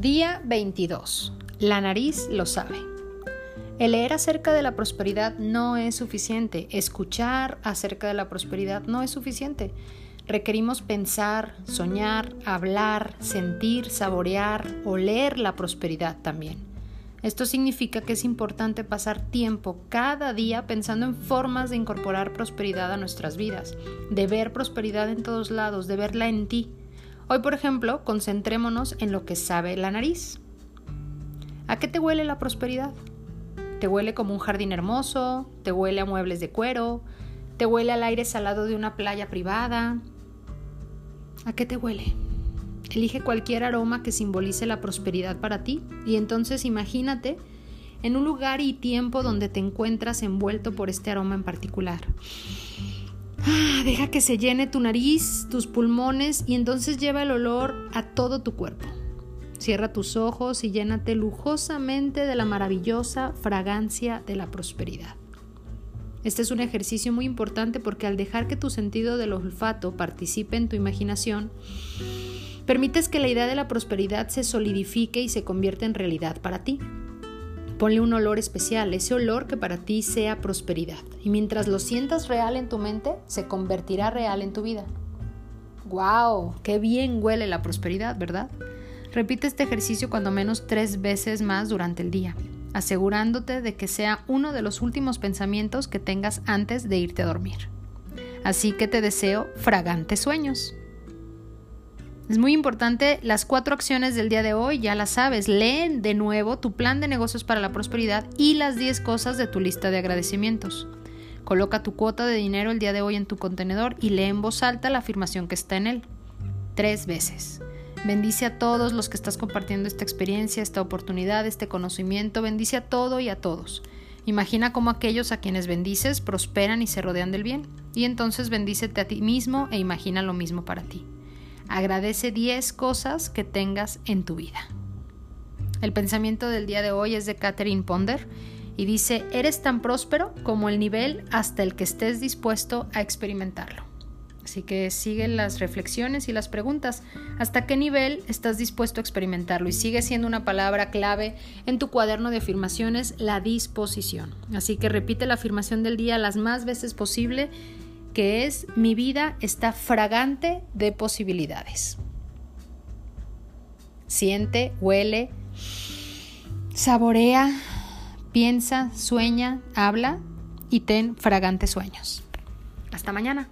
Día 22. La nariz lo sabe. El leer acerca de la prosperidad no es suficiente. Escuchar acerca de la prosperidad no es suficiente. Requerimos pensar, soñar, hablar, sentir, saborear, oler la prosperidad también. Esto significa que es importante pasar tiempo cada día pensando en formas de incorporar prosperidad a nuestras vidas, de ver prosperidad en todos lados, de verla en ti. Hoy, por ejemplo, concentrémonos en lo que sabe la nariz. ¿A qué te huele la prosperidad? ¿Te huele como un jardín hermoso? ¿Te huele a muebles de cuero? ¿Te huele al aire salado de una playa privada? ¿A qué te huele? Elige cualquier aroma que simbolice la prosperidad para ti y entonces imagínate en un lugar y tiempo donde te encuentras envuelto por este aroma en particular. Ah, deja que se llene tu nariz, tus pulmones y entonces lleva el olor a todo tu cuerpo. Cierra tus ojos y llénate lujosamente de la maravillosa fragancia de la prosperidad. Este es un ejercicio muy importante porque al dejar que tu sentido del olfato participe en tu imaginación, Permites que la idea de la prosperidad se solidifique y se convierta en realidad para ti. Ponle un olor especial, ese olor que para ti sea prosperidad. Y mientras lo sientas real en tu mente, se convertirá real en tu vida. ¡Wow! ¡Qué bien huele la prosperidad, ¿verdad? Repite este ejercicio cuando menos tres veces más durante el día, asegurándote de que sea uno de los últimos pensamientos que tengas antes de irte a dormir. Así que te deseo fragantes sueños. Es muy importante las cuatro acciones del día de hoy, ya las sabes. Leen de nuevo tu plan de negocios para la prosperidad y las 10 cosas de tu lista de agradecimientos. Coloca tu cuota de dinero el día de hoy en tu contenedor y lee en voz alta la afirmación que está en él. Tres veces. Bendice a todos los que estás compartiendo esta experiencia, esta oportunidad, este conocimiento. Bendice a todo y a todos. Imagina cómo aquellos a quienes bendices prosperan y se rodean del bien. Y entonces bendícete a ti mismo e imagina lo mismo para ti. Agradece 10 cosas que tengas en tu vida. El pensamiento del día de hoy es de Catherine Ponder y dice, eres tan próspero como el nivel hasta el que estés dispuesto a experimentarlo. Así que sigue las reflexiones y las preguntas. ¿Hasta qué nivel estás dispuesto a experimentarlo? Y sigue siendo una palabra clave en tu cuaderno de afirmaciones, la disposición. Así que repite la afirmación del día las más veces posible que es mi vida está fragante de posibilidades. Siente, huele, saborea, piensa, sueña, habla y ten fragantes sueños. Hasta mañana.